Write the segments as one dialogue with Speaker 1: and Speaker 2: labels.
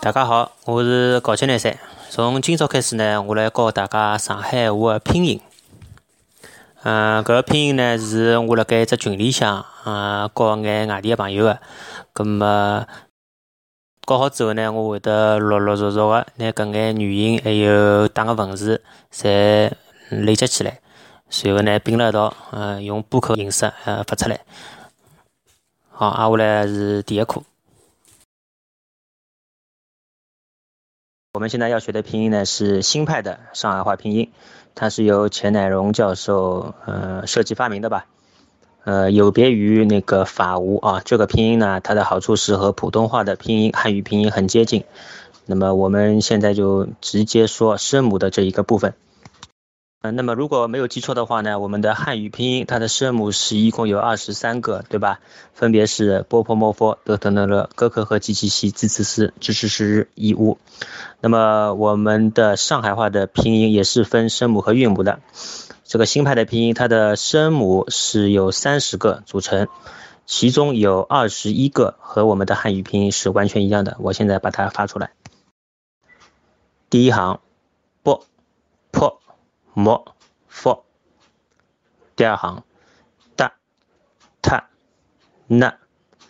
Speaker 1: 大家好，我是高七廿三。从今朝开始呢，我来教大家上海话的拼音。嗯，搿个拼音呢，是我辣盖一只群里向，嗯，教眼外地的朋友的。葛末教好之后呢，我会得陆陆续续的拿搿眼语音还有打个文字，侪累积起来，随后呢并辣一道，嗯，用播客形式呃发出来。好，挨下来是第一课。我们现在要学的拼音呢是新派的上海话拼音，它是由钱乃荣教授呃设计发明的吧？呃，有别于那个法无啊，这个拼音呢，它的好处是和普通话的拼音、汉语拼音很接近。那么我们现在就直接说声母的这一个部分。嗯，那么如果没有记错的话呢，我们的汉语拼音它的声母是一共有二十三个，对吧？分别是波、破、莫、佛、德、特、能、乐、哥、克、和、吉、奇、西、兹、兹、斯、支、持、时、日、一、乌。那么我们的上海话的拼音也是分声母和韵母的。这个新派的拼音，它的声母是由三十个组成，其中有二十一个和我们的汉语拼音是完全一样的。我现在把它发出来。第一行，波、破。莫、佛，第二行，哒、他、那、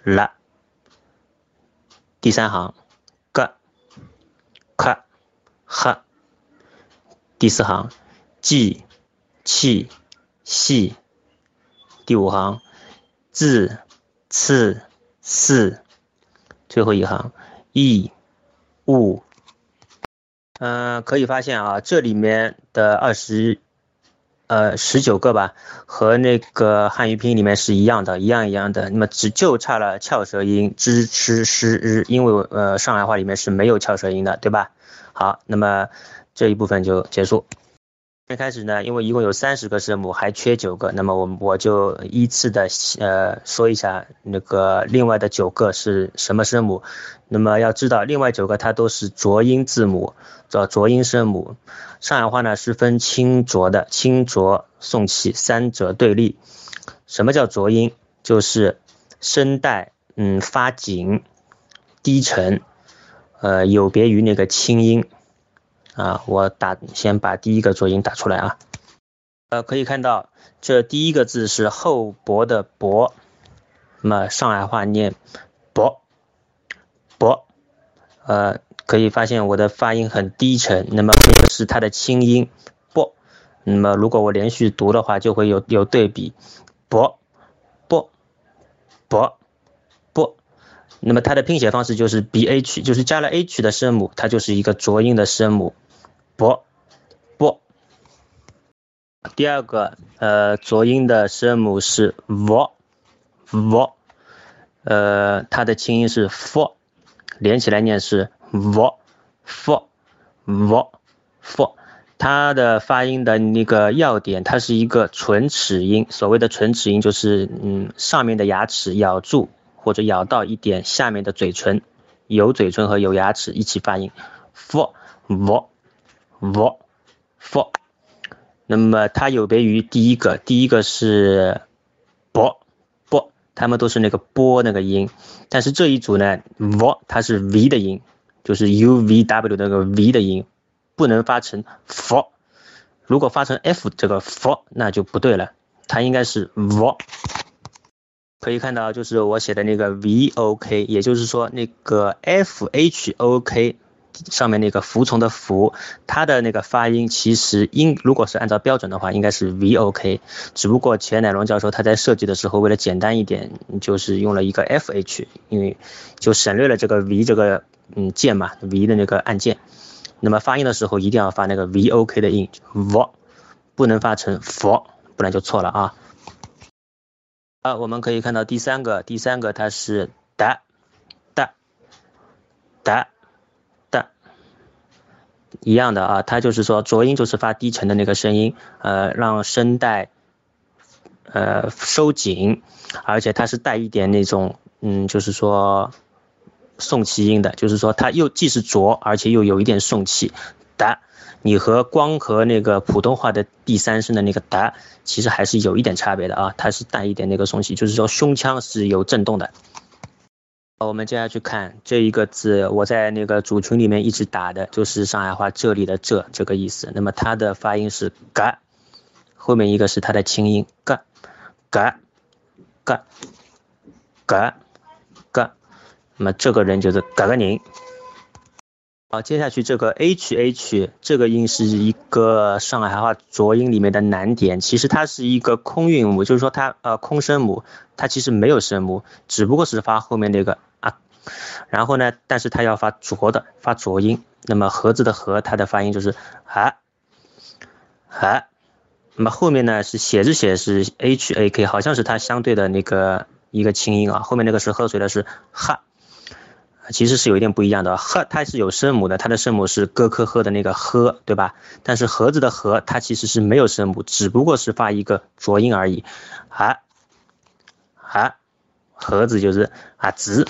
Speaker 1: 啦，第三行，个、克、哈，第四行，记、气、系，第五行，字、次、四，最后一行，义、物。嗯，可以发现啊，这里面的二十，呃，十九个吧，和那个汉语拼音里面是一样的，一样一样的。那么只就差了翘舌音 zh、ch、sh、r，因为呃上海话里面是没有翘舌音的，对吧？好，那么这一部分就结束。最开始呢，因为一共有三十个声母，还缺九个，那么我我就依次的呃说一下那个另外的九个是什么声母。那么要知道，另外九个它都是浊音字母，叫浊音声母。上海话呢是分清浊的，清浊、送气三者对立。什么叫浊音？就是声带嗯发紧、低沉，呃有别于那个清音。啊，我打先把第一个浊音打出来啊。呃，可以看到这第一个字是厚薄的薄，那么上海话念薄薄，呃，可以发现我的发音很低沉，那么这个是它的清音薄。那么如果我连续读的话，就会有有对比薄薄薄薄。那么它的拼写方式就是 b h，就是加了 h 的声母，它就是一个浊音的声母。不不，第二个呃浊音的声母是 v v，呃它的清音是 f，连起来念是 v f v f，它的发音的那个要点，它是一个唇齿音，所谓的唇齿音就是嗯上面的牙齿咬住或者咬到一点下面的嘴唇，有嘴唇和有牙齿一起发音 f v。v f，那么它有别于第一个，第一个是 b b，它们都是那个波那个音，但是这一组呢，v 它是 v 的音，就是 u v w 那个 v 的音，不能发成 f，如果发成 f 这个 f 那就不对了，它应该是 v。可以看到就是我写的那个 v o k，也就是说那个 f h o k。上面那个服从的服，它的那个发音其实应如果是按照标准的话，应该是 v o k，只不过钱乃龙教授他在设计的时候为了简单一点，就是用了一个 f h，因为就省略了这个 v 这个嗯键嘛，v 的那个按键。那么发音的时候一定要发那个 v o k 的音，v，不能发成 f，不然就错了啊。啊，我们可以看到第三个，第三个它是哒哒哒哒。一样的啊，它就是说浊音就是发低沉的那个声音，呃，让声带呃收紧，而且它是带一点那种嗯，就是说送气音的，就是说它又既是浊，而且又有一点送气。哒，你和光和那个普通话的第三声的那个哒，其实还是有一点差别的啊，它是带一点那个送气，就是说胸腔是有震动的。我们接下去看这一个字，我在那个主群里面一直打的就是上海话这里的这这个意思。那么它的发音是嘎，后面一个是它的清音嘎嘎嘎嘎嘎，那么这个人就是嘎个宁。好，接下去这个 h h 这个音是一个上海话浊音里面的难点。其实它是一个空韵母，就是说它呃空声母，它其实没有声母，只不过是发后面那个啊。然后呢，但是它要发浊的，发浊音。那么盒子的盒，它的发音就是啊啊。那么后面呢是写着写是 h a k，好像是它相对的那个一个清音啊。后面那个是喝水的是哈。其实是有一点不一样的，呵它是有声母的，它的声母是咯科呵的那个呵，对吧？但是盒子的盒它其实是没有声母，只不过是发一个浊音而已。啊啊，盒子就是啊子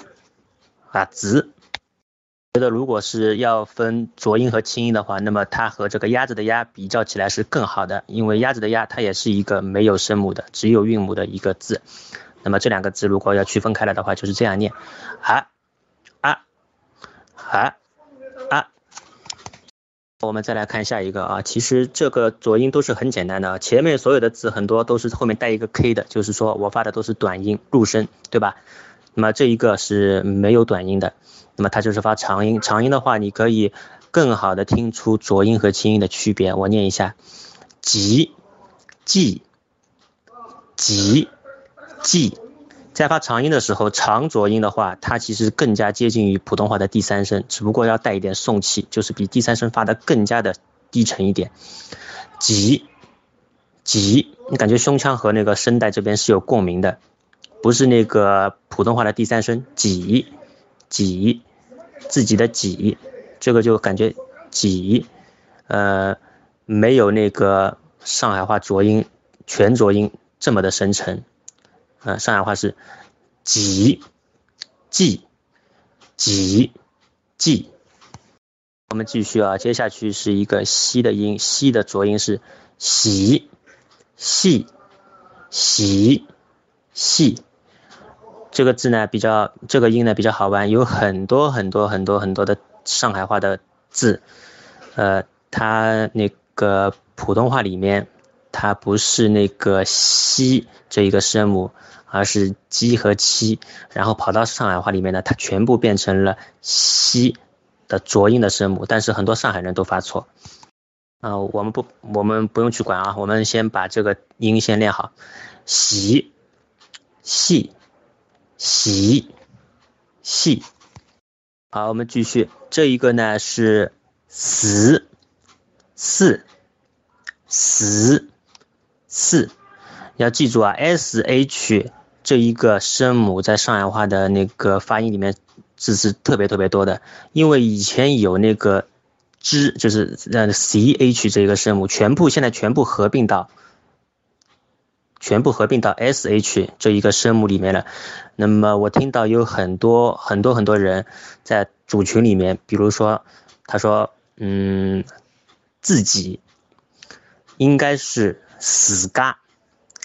Speaker 1: 啊子。觉得如果是要分浊音和清音的话，那么它和这个鸭子的鸭比较起来是更好的，因为鸭子的鸭它也是一个没有声母的，只有韵母的一个字。那么这两个字如果要区分开来的话，就是这样念啊。啊啊！我们再来看下一个啊，其实这个浊音都是很简单的，前面所有的字很多都是后面带一个 k 的，就是说我发的都是短音入声，对吧？那么这一个是没有短音的，那么它就是发长音。长音的话，你可以更好的听出浊音和清音的区别。我念一下：急、记、急、记。在发长音的时候，长浊音的话，它其实更加接近于普通话的第三声，只不过要带一点送气，就是比第三声发的更加的低沉一点。急，急，你感觉胸腔和那个声带这边是有共鸣的，不是那个普通话的第三声。挤，挤，自己的挤，这个就感觉挤，呃，没有那个上海话浊音全浊音这么的深沉。呃，上海话是挤记挤记。我们继续啊，接下去是一个西的音，西的浊音是洗细洗细。这个字呢比较，这个音呢比较好玩，有很多很多很多很多的上海话的字，呃，它那个普通话里面它不是那个西这一个声母。而是鸡和七，然后跑到上海话里面呢，它全部变成了西的浊音的声母，但是很多上海人都发错。啊，我们不，我们不用去管啊，我们先把这个音先练好。洗，细，洗，细。好，我们继续，这一个呢是死，四，死，四。要记住啊，s h。这一个声母在上海话的那个发音里面字是特别特别多的，因为以前有那个之，就是呃 c h 这一个声母，全部现在全部合并到，全部合并到 s h 这一个声母里面了。那么我听到有很多很多很多人在主群里面，比如说他说，嗯，自己应该是死嘎。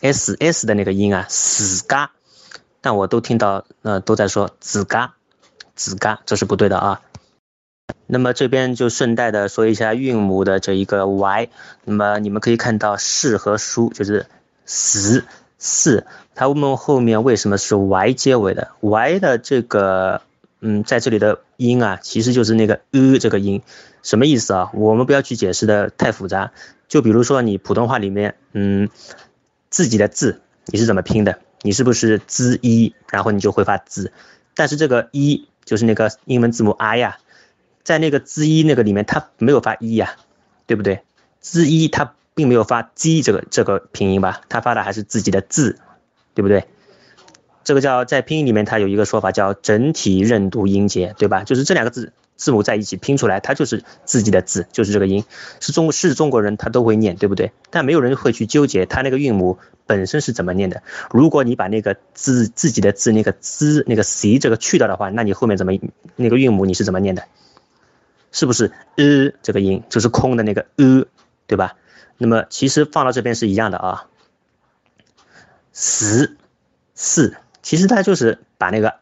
Speaker 1: s s 的那个音啊，死嘎，但我都听到，呃，都在说子嘎，子嘎，这是不对的啊。那么这边就顺带的说一下韵母的这一个 y，那么你们可以看到是和书就是死四，它们后面为什么是 y 结尾的？y 的这个，嗯，在这里的音啊，其实就是那个呃这个音，什么意思啊？我们不要去解释的太复杂，就比如说你普通话里面，嗯。自己的字你是怎么拼的？你是不是 z 一，然后你就会发 z，但是这个一就是那个英文字母 i 呀，在那个 z 一那个里面它没有发一呀，对不对？z 一它并没有发 z 这个这个拼音吧？它发的还是自己的字，对不对？这个叫在拼音里面它有一个说法叫整体认读音节，对吧？就是这两个字。字母在一起拼出来，它就是自己的字，就是这个音，是中是中国人他都会念，对不对？但没有人会去纠结它那个韵母本身是怎么念的。如果你把那个字自己的字那个滋那个 c 这个去掉的话，那你后面怎么那个韵母你是怎么念的？是不是 e 这个音就是空的那个 e，对吧？那么其实放到这边是一样的啊，十四，其实它就是把那个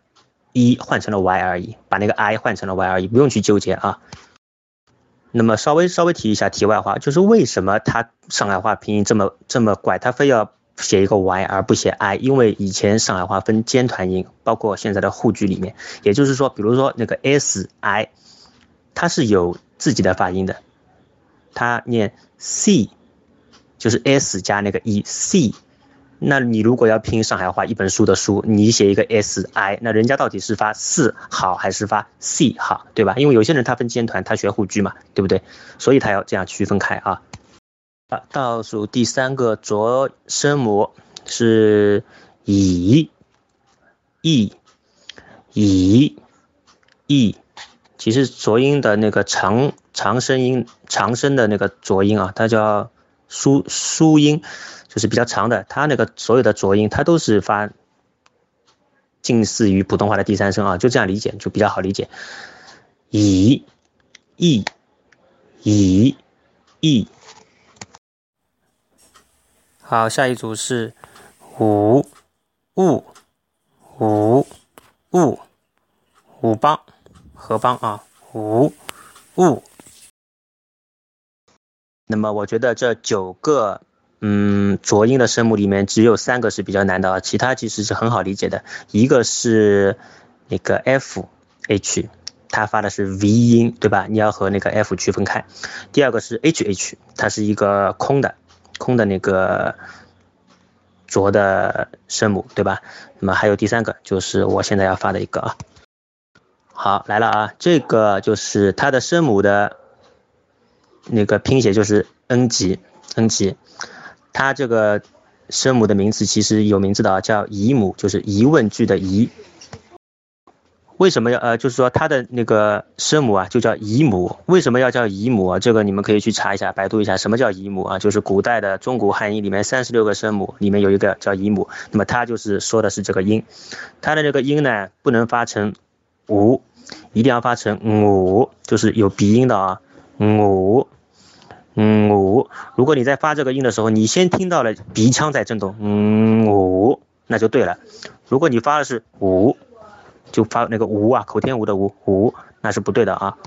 Speaker 1: e 换成了 y 而已，把那个 i 换成了 y 而已，不用去纠结啊。那么稍微稍微提一下题外话，就是为什么它上海话拼音这么这么怪，它非要写一个 y 而不写 i？因为以前上海话分尖团音，包括现在的沪剧里面，也就是说，比如说那个 s i，它是有自己的发音的，它念 c，就是 s 加那个 e c。那你如果要拼上海话一本书的书，你写一个 s i，那人家到底是发四好还是发 c 好，对吧？因为有些人他分尖团，他学沪剧嘛，对不对？所以他要这样区分开啊。啊，倒数第三个浊声母是以，e e e，其实浊音的那个长长声音长声的那个浊音啊，它叫书书音。就是比较长的，它那个所有的浊音，它都是发近似于普通话的第三声啊，就这样理解就比较好理解。以、意、以、意。好，下一组是五、物、五、物、五邦、合邦啊，五、物。那么我觉得这九个。嗯，浊音的声母里面只有三个是比较难的啊，其他其实是很好理解的。一个是那个 f h，它发的是 v 音，对吧？你要和那个 f 区分开。第二个是 h h，它是一个空的，空的那个浊的声母，对吧？那么还有第三个就是我现在要发的一个啊。好，来了啊，这个就是它的声母的那个拼写就是 n 级，n 级。它这个声母的名字其实有名字的啊，叫疑母，就是疑问句的疑。为什么要呃，就是说它的那个声母啊，就叫疑母。为什么要叫疑母啊？这个你们可以去查一下，百度一下什么叫疑母啊？就是古代的中古汉音里面三十六个声母里面有一个叫疑母，那么它就是说的是这个音。它的这个音呢，不能发成五，一定要发成五，就是有鼻音的啊，五。嗯五，如果你在发这个音的时候，你先听到了鼻腔在震动，嗯五，那就对了。如果你发的是五，就发那个无啊，口天吴的吴五，那是不对的啊。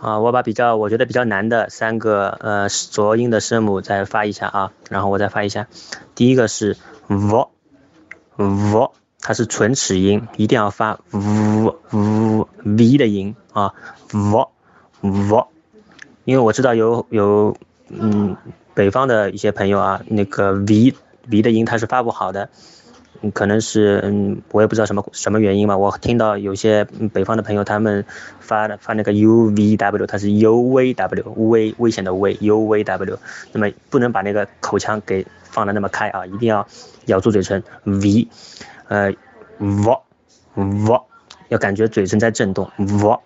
Speaker 1: 啊，我把比较我觉得比较难的三个呃浊音的声母再发一下啊，然后我再发一下。第一个是 v，v，它是唇齿音，一定要发 v v v 的音啊，v，v。因为我知道有有嗯北方的一些朋友啊，那个 v v 的音他是发不好的，可能是嗯我也不知道什么什么原因嘛。我听到有些北方的朋友他们发的发那个 u v w，它是 u v w 危危险的危 u v w，那么不能把那个口腔给放的那么开啊，一定要咬住嘴唇 v，呃 v v 要感觉嘴唇在震动 v，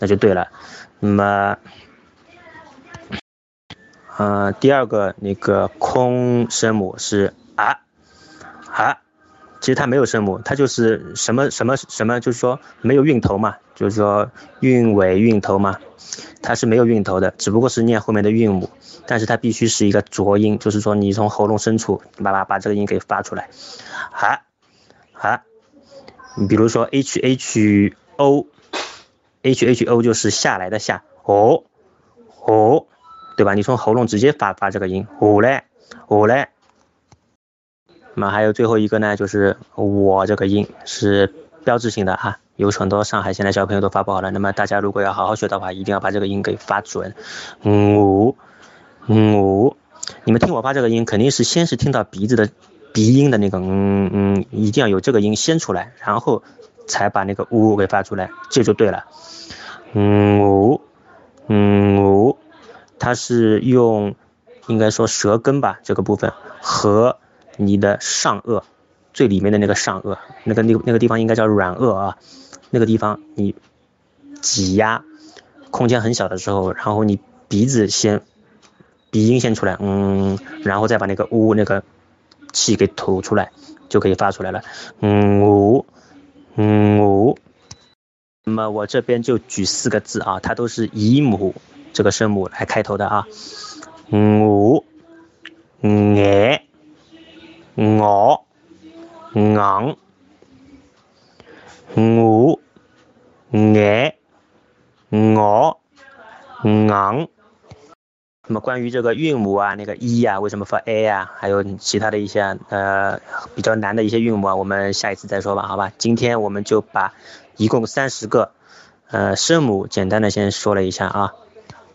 Speaker 1: 那就对了，那么。嗯，第二个那个空声母是啊啊，其实它没有声母，它就是什么什么什么，就是说没有韵头嘛，就是说韵尾韵头嘛，它是没有韵头的，只不过是念后面的韵母，但是它必须是一个浊音，就是说你从喉咙深处把把把这个音给发出来，啊啊，你比如说 h h o h h o 就是下来的下，哦哦。对吧？你从喉咙直接发发这个音，我嘞，我嘞。那么还有最后一个呢，就是我这个音是标志性的啊，有很多上海现在小朋友都发不好了。那么大家如果要好好学的话，一定要把这个音给发准。我，我，你们听我发这个音，肯定是先是听到鼻子的鼻音的那个嗯嗯，一定要有这个音先出来，然后才把那个呜给发出来，这就对了。嗯，我，嗯，我。它是用，应该说舌根吧，这个部分和你的上颚最里面的那个上颚，那个那个那个地方应该叫软腭啊，那个地方你挤压，空间很小的时候，然后你鼻子先鼻音先出来，嗯，然后再把那个呜那个气给吐出来，就可以发出来了，嗯呜，嗯呜。那么我这边就举四个字啊，它都是以母。这个声母来开头的啊，我、爱、我、昂、我、爱、我、昂。那么关于这个韵母啊，那个一呀，为什么发 a 呀？还有其他的一些呃比较难的一些韵母啊，我们下一次再说吧，好吧？今天我们就把一共三十个呃声母简单的先说了一下啊。